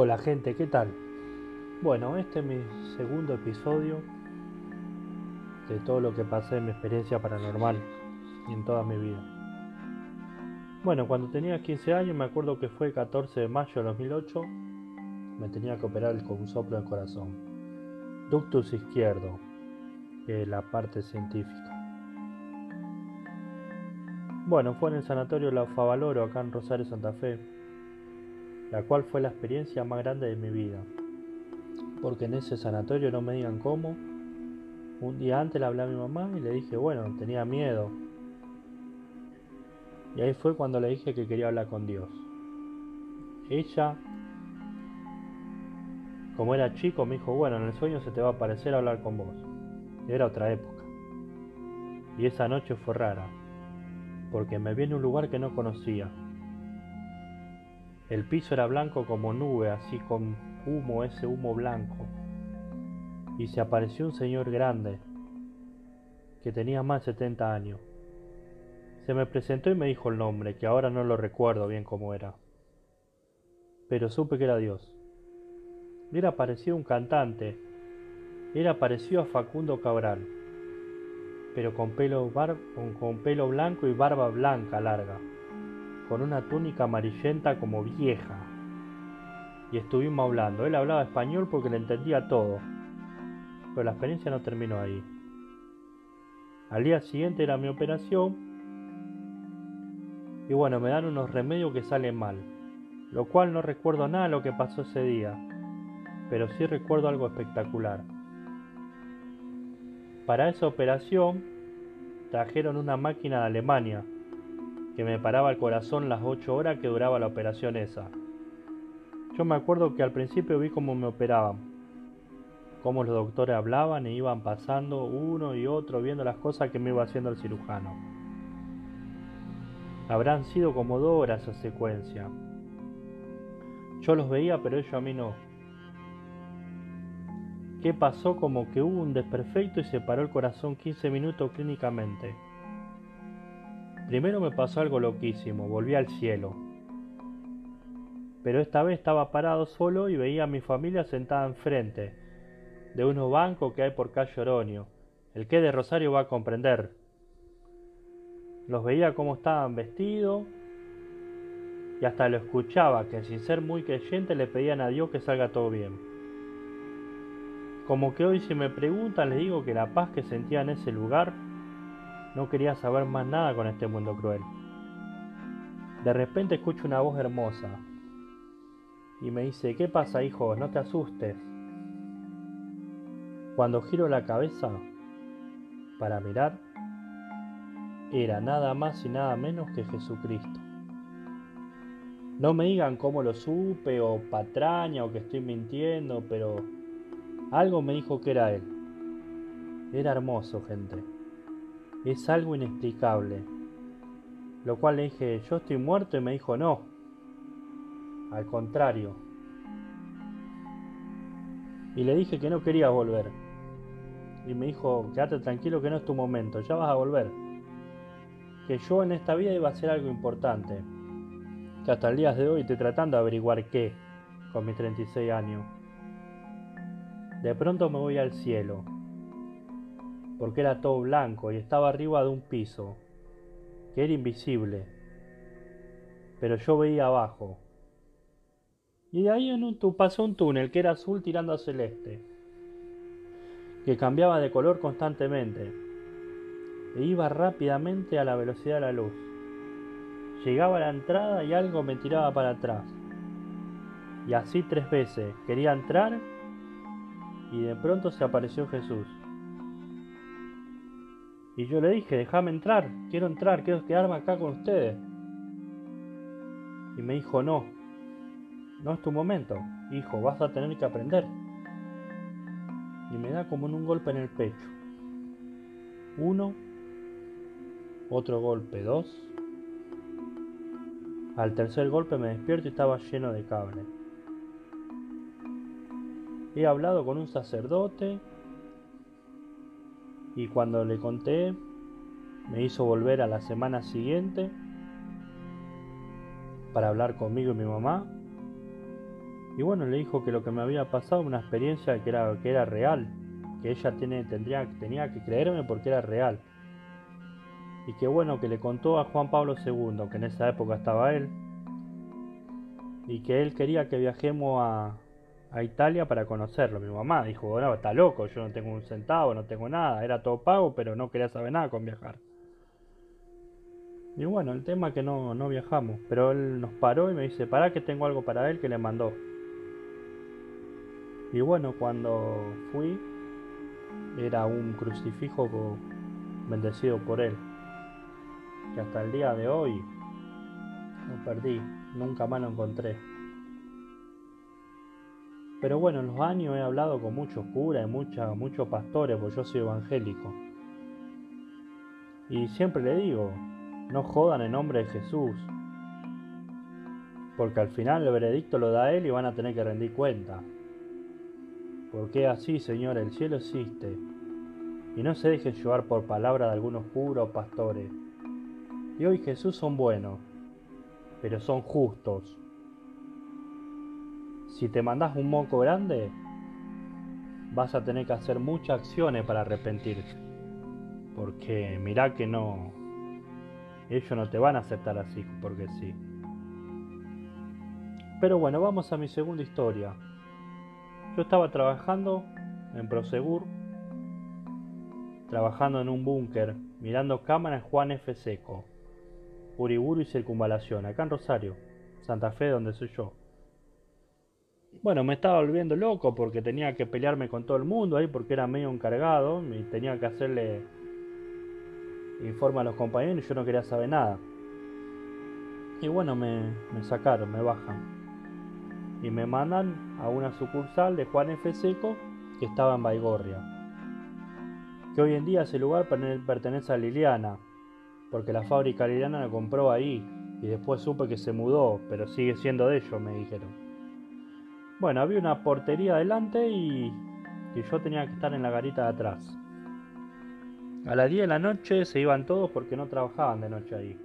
Hola gente, ¿qué tal? Bueno, este es mi segundo episodio de todo lo que pasé en mi experiencia paranormal y en toda mi vida. Bueno, cuando tenía 15 años me acuerdo que fue el 14 de mayo de 2008, me tenía que operar con un soplo del corazón. Ductus izquierdo, que es la parte científica. Bueno, fue en el sanatorio La Favaloro, acá en Rosario, Santa Fe, la cual fue la experiencia más grande de mi vida. Porque en ese sanatorio no me digan cómo. Un día antes le hablé a mi mamá y le dije, bueno, tenía miedo. Y ahí fue cuando le dije que quería hablar con Dios. Ella, como era chico, me dijo, bueno, en el sueño se te va a aparecer a hablar con vos. Era otra época. Y esa noche fue rara porque me vi en un lugar que no conocía. El piso era blanco como nube, así con humo, ese humo blanco. Y se apareció un señor grande, que tenía más de 70 años. Se me presentó y me dijo el nombre, que ahora no lo recuerdo bien cómo era. Pero supe que era Dios. Era parecido a un cantante. Era parecido a Facundo Cabral pero con pelo, con, pelo blanco y barba blanca larga, con una túnica amarillenta como vieja. Y estuvimos hablando. Él hablaba español porque le entendía todo, pero la experiencia no terminó ahí. Al día siguiente era mi operación y bueno, me dan unos remedios que salen mal, lo cual no recuerdo nada de lo que pasó ese día, pero sí recuerdo algo espectacular. Para esa operación trajeron una máquina de Alemania que me paraba el corazón las 8 horas que duraba la operación esa. Yo me acuerdo que al principio vi cómo me operaban, cómo los doctores hablaban e iban pasando uno y otro viendo las cosas que me iba haciendo el cirujano. Habrán sido como dos horas esa secuencia. Yo los veía, pero ellos a mí no. ¿Qué pasó? Como que hubo un desperfecto y se paró el corazón 15 minutos clínicamente. Primero me pasó algo loquísimo, volví al cielo. Pero esta vez estaba parado solo y veía a mi familia sentada enfrente, de unos bancos que hay por calle Oronio. El que de Rosario va a comprender. Los veía cómo estaban vestidos y hasta lo escuchaba que sin ser muy creyente le pedían a Dios que salga todo bien. Como que hoy si me preguntan les digo que la paz que sentía en ese lugar no quería saber más nada con este mundo cruel. De repente escucho una voz hermosa y me dice, ¿qué pasa hijo? No te asustes. Cuando giro la cabeza para mirar, era nada más y nada menos que Jesucristo. No me digan cómo lo supe o patraña o que estoy mintiendo, pero algo me dijo que era él. Era hermoso, gente. Es algo inexplicable. Lo cual le dije, yo estoy muerto y me dijo, no. Al contrario. Y le dije que no quería volver. Y me dijo, quédate tranquilo que no es tu momento, ya vas a volver. Que yo en esta vida iba a hacer algo importante. Que hasta el día de hoy estoy tratando de averiguar qué con mis 36 años. De pronto me voy al cielo, porque era todo blanco y estaba arriba de un piso, que era invisible, pero yo veía abajo. Y de ahí en un, pasó un túnel que era azul tirando a celeste, que cambiaba de color constantemente, e iba rápidamente a la velocidad de la luz. Llegaba a la entrada y algo me tiraba para atrás. Y así tres veces. Quería entrar y de pronto se apareció Jesús. Y yo le dije, déjame entrar, quiero entrar, quiero quedarme acá con ustedes. Y me dijo, no, no es tu momento, hijo, vas a tener que aprender. Y me da como un golpe en el pecho. Uno, otro golpe, dos. Al tercer golpe me despierto y estaba lleno de cable. He hablado con un sacerdote y cuando le conté me hizo volver a la semana siguiente para hablar conmigo y mi mamá Y bueno, le dijo que lo que me había pasado, una experiencia que era, que era real, que ella tiene, tendría, tenía que creerme porque era real. Y que bueno, que le contó a Juan Pablo II, que en esa época estaba él, y que él quería que viajemos a, a Italia para conocerlo. Mi mamá dijo, bueno, está loco, yo no tengo un centavo, no tengo nada, era todo pago, pero no quería saber nada con viajar. Y bueno, el tema es que no, no viajamos, pero él nos paró y me dice, para que tengo algo para él que le mandó. Y bueno, cuando fui, era un crucifijo bendecido por él, que hasta el día de hoy lo perdí, nunca más lo encontré. Pero bueno, en los años he hablado con muchos curas y muchos pastores, porque yo soy evangélico. Y siempre le digo, no jodan en nombre de Jesús. Porque al final el veredicto lo da Él y van a tener que rendir cuenta. Porque así, Señor, el cielo existe. Y no se dejen llevar por palabra de algunos curas o pastores. Y hoy Jesús son buenos, pero son justos si te mandas un moco grande, vas a tener que hacer muchas acciones para arrepentirte. Porque mirá que no, ellos no te van a aceptar así, porque sí. Pero bueno, vamos a mi segunda historia. Yo estaba trabajando en Prosegur, trabajando en un búnker, mirando cámaras Juan F. Seco, Uriburu y Circunvalación, acá en Rosario, Santa Fe, donde soy yo. Bueno, me estaba volviendo loco porque tenía que pelearme con todo el mundo ahí porque era medio encargado y tenía que hacerle informe a los compañeros y yo no quería saber nada. Y bueno, me, me sacaron, me bajan. Y me mandan a una sucursal de Juan F. Seco que estaba en Baigorria. Que hoy en día ese lugar pertenece a Liliana, porque la fábrica Liliana la compró ahí y después supe que se mudó, pero sigue siendo de ellos, me dijeron. Bueno, había una portería adelante y, yo tenía que estar en la garita de atrás. A las 10 de la noche se iban todos porque no trabajaban de noche ahí.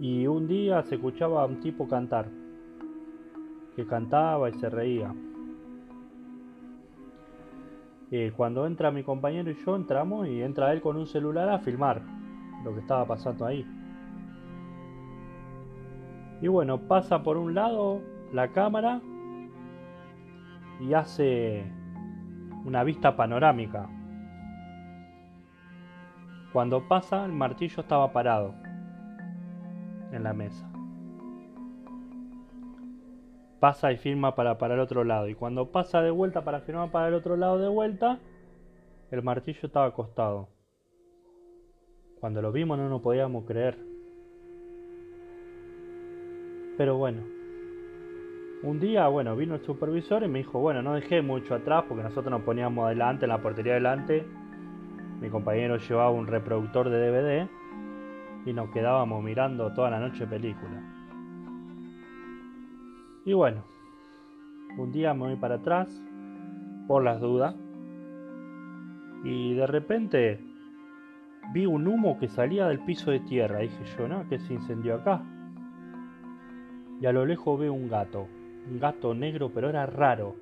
Y un día se escuchaba a un tipo cantar, que cantaba y se reía. Y cuando entra mi compañero y yo entramos y entra él con un celular a filmar lo que estaba pasando ahí. Y bueno, pasa por un lado la cámara y hace una vista panorámica. Cuando pasa, el martillo estaba parado en la mesa. Pasa y firma para, para el otro lado. Y cuando pasa de vuelta para firmar para el otro lado de vuelta, el martillo estaba acostado. Cuando lo vimos no nos podíamos creer. Pero bueno, un día, bueno, vino el supervisor y me dijo, bueno, no dejé mucho atrás porque nosotros nos poníamos adelante, en la portería adelante. Mi compañero llevaba un reproductor de DVD y nos quedábamos mirando toda la noche película. Y bueno, un día me voy para atrás, por las dudas, y de repente vi un humo que salía del piso de tierra. Dije yo, ¿no? Que se incendió acá. Y a lo lejos veo un gato gato negro, pero era raro,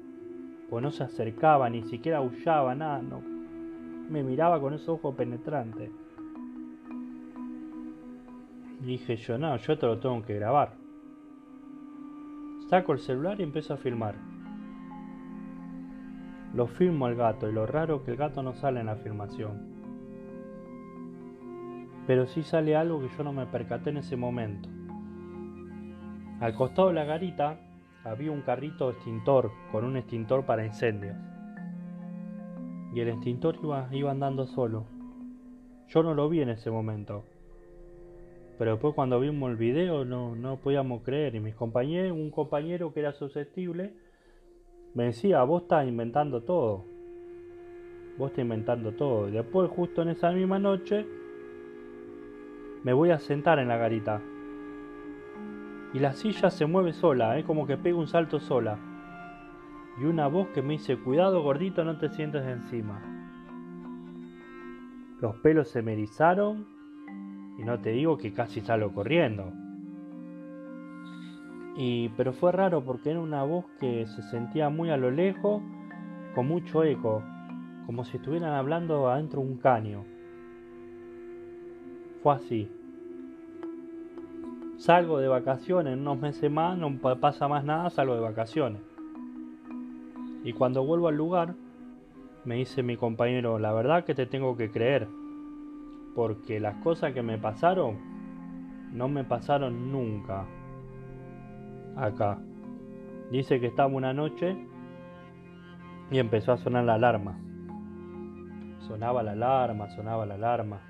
pues no se acercaba, ni siquiera aullaba, nada, no. Me miraba con esos ojos penetrantes. Y dije yo, no, yo esto lo tengo que grabar. Saco el celular y empiezo a filmar. Lo filmo al gato y lo raro que el gato no sale en la filmación. Pero sí sale algo que yo no me percaté en ese momento. Al costado de la garita había un carrito extintor con un extintor para incendios. Y el extintor iba, iba andando solo. Yo no lo vi en ese momento. Pero después cuando vimos el video no, no podíamos creer. Y mis compañeros, un compañero que era susceptible, me decía, vos estás inventando todo. Vos estás inventando todo. Y después justo en esa misma noche me voy a sentar en la garita y la silla se mueve sola, ¿eh? como que pega un salto sola. Y una voz que me dice, cuidado gordito, no te sientes encima. Los pelos se me erizaron y no te digo que casi salgo corriendo. Y, pero fue raro porque era una voz que se sentía muy a lo lejos, con mucho eco, como si estuvieran hablando adentro de un caño. Fue así. Salgo de vacaciones, en unos meses más, no pasa más nada, salgo de vacaciones. Y cuando vuelvo al lugar, me dice mi compañero, la verdad que te tengo que creer, porque las cosas que me pasaron no me pasaron nunca acá. Dice que estaba una noche y empezó a sonar la alarma. Sonaba la alarma, sonaba la alarma.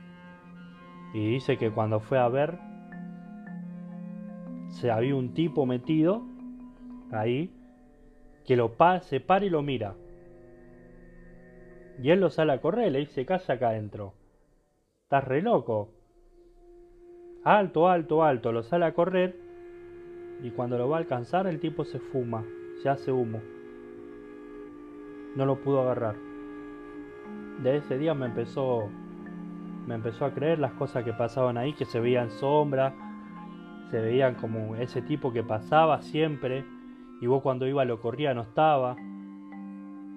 Y dice que cuando fue a ver, se había un tipo metido ahí que lo pa se para y lo mira. Y él lo sale a correr, le dice, casa acá adentro. Estás re loco. Alto, alto, alto, lo sale a correr. Y cuando lo va a alcanzar, el tipo se fuma, se hace humo. No lo pudo agarrar. De ese día me empezó me empezó a creer las cosas que pasaban ahí, que se veían sombras, se veían como ese tipo que pasaba siempre, y vos cuando iba lo corría no estaba.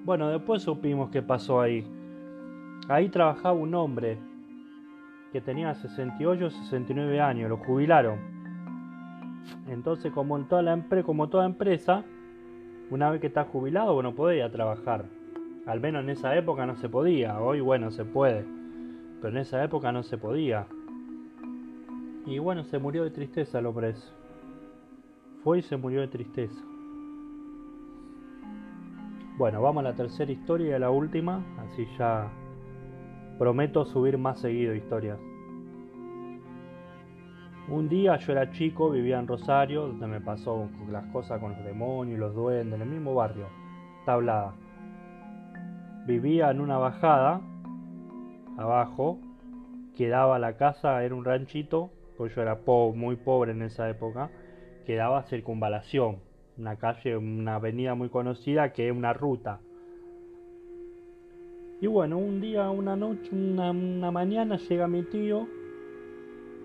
Bueno, después supimos qué pasó ahí. Ahí trabajaba un hombre que tenía 68 69 años, lo jubilaron. Entonces, como, en toda la como toda empresa, una vez que estás jubilado, bueno, podía trabajar. Al menos en esa época no se podía, hoy bueno, se puede. Pero en esa época no se podía. Y bueno, se murió de tristeza el hombre Fue y se murió de tristeza. Bueno, vamos a la tercera historia y a la última, así ya prometo subir más seguido historias. Un día yo era chico, vivía en Rosario, donde me pasó las cosas con los demonios y los duendes, en el mismo barrio, tablada. Vivía en una bajada, abajo, quedaba la casa, era un ranchito, yo era muy pobre en esa época, quedaba circunvalación, una calle, una avenida muy conocida que es una ruta. Y bueno, un día, una noche, una, mañana llega mi tío,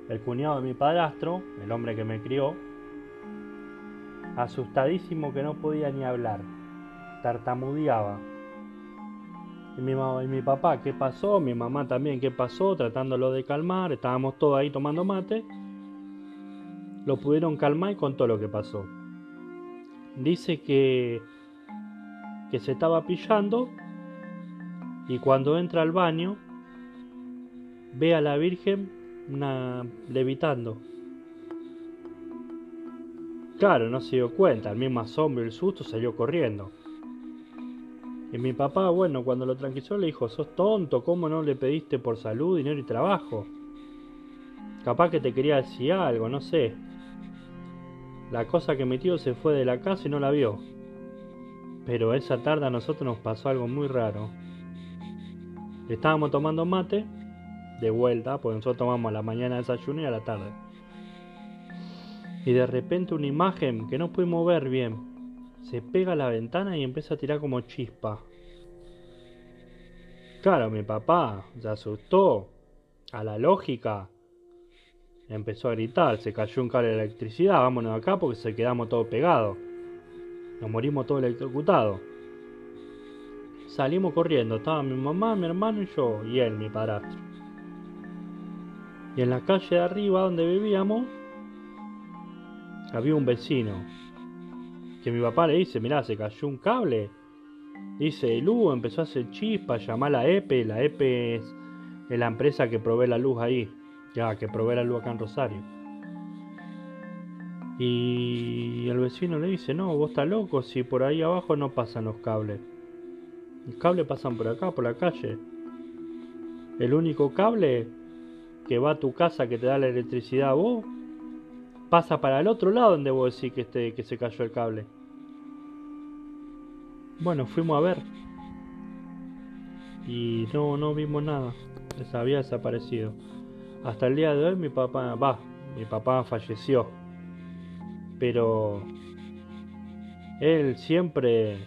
el cuñado de mi padrastro, el hombre que me crió, asustadísimo que no podía ni hablar, tartamudeaba. Y mi, y mi papá, ¿qué pasó? Mi mamá también, ¿qué pasó? Tratándolo de calmar, estábamos todos ahí tomando mate. Lo pudieron calmar y contó lo que pasó dice que, que se estaba pillando y cuando entra al baño ve a la Virgen levitando. Claro, no se dio cuenta, el mismo asombro y el susto salió corriendo. Y mi papá, bueno, cuando lo tranquilizó le dijo, sos tonto, ¿cómo no le pediste por salud, dinero y trabajo? Capaz que te quería decir algo, no sé. La cosa que mi tío se fue de la casa y no la vio. Pero esa tarde a nosotros nos pasó algo muy raro. Estábamos tomando mate, de vuelta, porque nosotros tomamos a la mañana desayuno y a la tarde. Y de repente una imagen que no pudimos ver bien, se pega a la ventana y empieza a tirar como chispa. Claro, mi papá se asustó. A la lógica, empezó a gritar, se cayó un cable de electricidad, vámonos acá porque se quedamos todos pegados. Nos morimos todos electrocutados. Salimos corriendo, estaba mi mamá, mi hermano y yo, y él, mi padrastro. Y en la calle de arriba donde vivíamos, había un vecino. Que mi papá le dice, mirá, se cayó un cable. Dice, luz empezó a hacer chispa, llamar a la EPE, la EPE es la empresa que provee la luz ahí ya que probé la luz acá en Rosario. Y el vecino le dice, no, vos estás loco, si por ahí abajo no pasan los cables. Los cables pasan por acá, por la calle. El único cable que va a tu casa que te da la electricidad a vos, pasa para el otro lado donde vos decís que, este, que se cayó el cable. Bueno, fuimos a ver. Y no, no vimos nada. Les había desaparecido. Hasta el día de hoy mi papá, va, mi papá falleció. Pero él siempre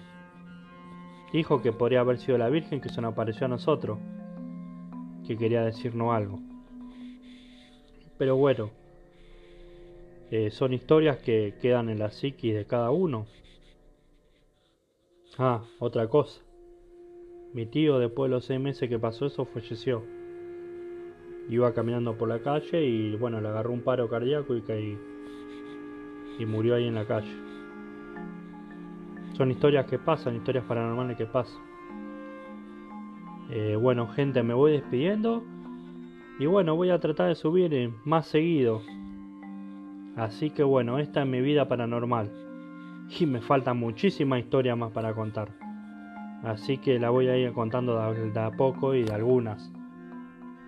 dijo que podría haber sido la Virgen que se nos apareció a nosotros, que quería decirnos algo. Pero bueno, eh, son historias que quedan en la psiquis de cada uno. Ah, otra cosa. Mi tío, después de los seis meses que pasó eso, falleció. Iba caminando por la calle y bueno, le agarró un paro cardíaco y caí. Y murió ahí en la calle. Son historias que pasan, historias paranormales que pasan. Eh, bueno, gente, me voy despidiendo. Y bueno, voy a tratar de subir más seguido. Así que bueno, esta es mi vida paranormal. Y me falta muchísima historia más para contar. Así que la voy a ir contando de a poco y de algunas.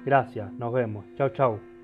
Gracias, nos vemos. Chau, chau.